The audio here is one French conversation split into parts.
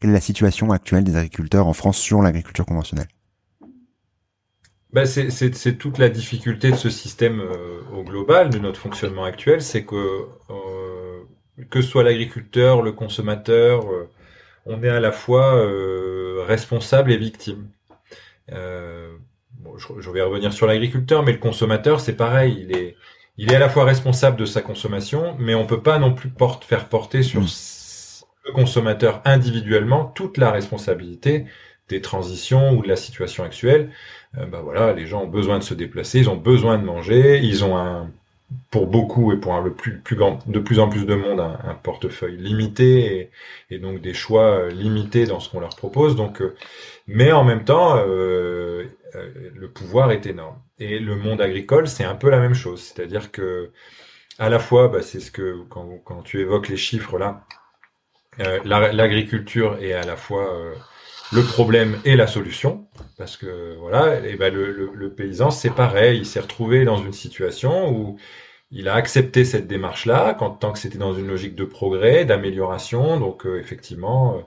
Quelle est la situation actuelle des agriculteurs en France sur l'agriculture conventionnelle? Bah c'est toute la difficulté de ce système euh, au global, de notre fonctionnement actuel, c'est que euh, que soit l'agriculteur, le consommateur, euh, on est à la fois responsable et victime. Je, je, vais revenir sur l'agriculteur, mais le consommateur, c'est pareil, il est il est à la fois responsable de sa consommation, mais on peut pas non plus porte, faire porter sur mmh. le consommateur individuellement toute la responsabilité des transitions ou de la situation actuelle. Euh, bah voilà, les gens ont besoin de se déplacer, ils ont besoin de manger, ils ont un, pour beaucoup et pour le plus, grand, de plus en plus de monde, un, portefeuille limité et, donc des choix euh, limités dans ce qu'on leur propose. Donc, euh, mais en même temps, euh, le pouvoir est énorme. Et le monde agricole, c'est un peu la même chose, c'est-à-dire que à la fois, bah, c'est ce que quand, quand tu évoques les chiffres là, l'agriculture est à la fois le problème et la solution, parce que voilà, et ben le, paysan c'est pareil, il s'est retrouvé dans une situation où il a accepté cette démarche-là, tant que c'était dans une logique de progrès, d'amélioration, donc euh, effectivement euh,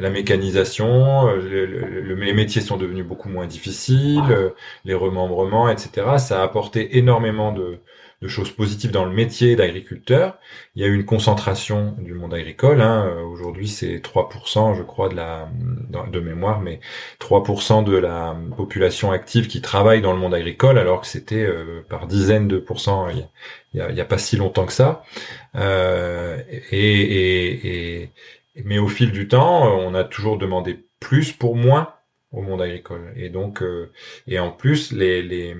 la mécanisation, euh, les métiers sont devenus beaucoup moins difficiles, les remembrements, etc. Ça a apporté énormément de, de choses positives dans le métier d'agriculteur. Il y a eu une concentration du monde agricole. Hein. Aujourd'hui, c'est 3%, je crois, de la de mémoire, mais 3% de la population active qui travaille dans le monde agricole, alors que c'était euh, par dizaines de pourcents il y, a, y a, pas si longtemps que ça. Euh, et, et, et, mais au fil du temps, on a toujours demandé plus pour moins au monde agricole. Et donc, euh, et en plus, les, les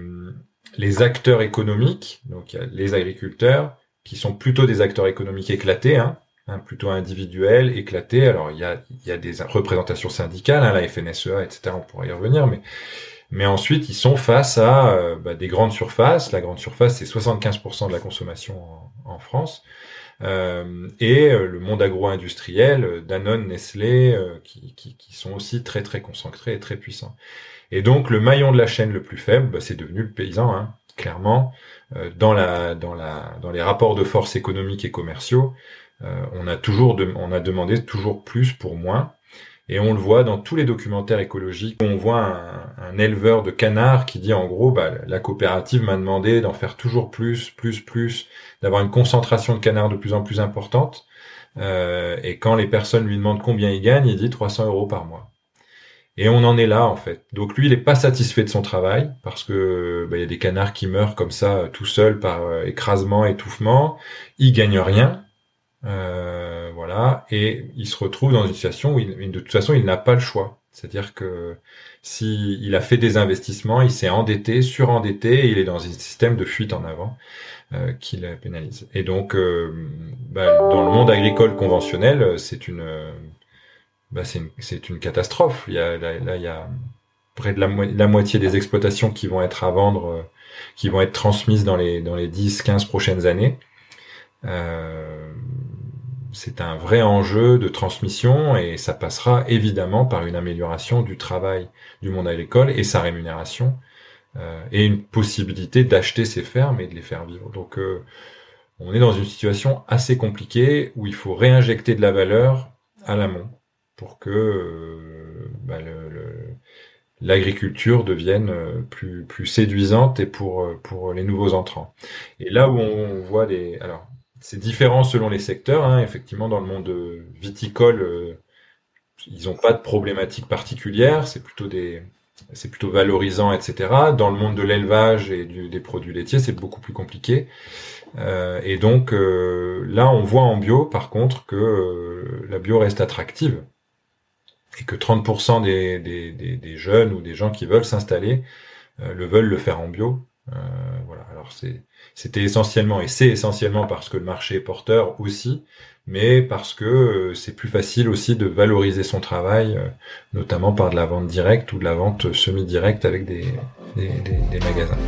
les acteurs économiques, donc les agriculteurs, qui sont plutôt des acteurs économiques éclatés, hein, hein, plutôt individuels, éclatés. Alors il y a, des représentations syndicales, hein, la FNSEA, etc. On pourrait y revenir, mais mais ensuite ils sont face à euh, bah, des grandes surfaces. La grande surface, c'est 75% de la consommation en, France. Euh, et euh, le monde agro-industriel, Danone, Nestlé, qui, sont aussi très très concentrés et très puissants. Et donc le maillon de la chaîne le plus faible, bah, c'est devenu le paysan, hein, clairement. Euh, dans, la, dans, la, dans les rapports de force économiques et commerciaux, euh, on, a toujours on a demandé toujours plus pour moins. Et on le voit dans tous les documentaires écologiques. On voit un, éleveur de canards qui dit en gros, bah, la coopérative m'a demandé d'en faire toujours plus, plus, plus, d'avoir une concentration de canards de plus en plus importante. Euh, et quand les personnes lui demandent combien il gagne, il dit 300 euros par mois. Et on en est là en fait. Donc lui, il n'est pas satisfait de son travail parce que bah, il y a des canards qui meurent comme ça euh, tout seuls par euh, écrasement, étouffement. Il gagne rien, euh, voilà, et il se retrouve dans une situation où il, de toute façon il n'a pas le choix. C'est-à-dire que si a fait des investissements, il s'est endetté, surendetté, et il est dans un système de fuite en avant euh, qui le pénalise. Et donc, euh, bah, dans le monde agricole conventionnel, c'est une bah c'est une, catastrophe. Il y a, là, près de la, moitié des exploitations qui vont être à vendre, qui vont être transmises dans les, dans les 10-15 prochaines années. C'est un vrai enjeu de transmission et ça passera évidemment par une amélioration du travail du monde agricole et sa rémunération euh, et une possibilité d'acheter ces fermes et de les faire vivre. Donc euh, on est dans une situation assez compliquée où il faut réinjecter de la valeur à l'amont pour que euh, bah, l'agriculture devienne euh, plus, plus séduisante et pour, euh, pour les nouveaux entrants. Et là où on voit des... Alors, c'est différent selon les secteurs. Hein, effectivement, dans le monde viticole, ils n'ont pas de problématiques particulières. C'est plutôt des, c'est plutôt valorisant, etc. Dans le monde de l'élevage et des produits laitiers, c'est beaucoup plus compliqué. Euh, et donc là, on voit en bio, par contre, que la bio reste attractive et que 30% des, des, jeunes ou des gens qui veulent s'installer euh, le veulent le faire en bio. Euh, voilà. Alors c'est, c'était essentiellement et c'est essentiellement parce que le marché est porteur aussi, mais parce que euh, c'est plus facile aussi de valoriser son travail, euh, notamment par de la vente directe ou de la vente semi-directe avec des, des magasins.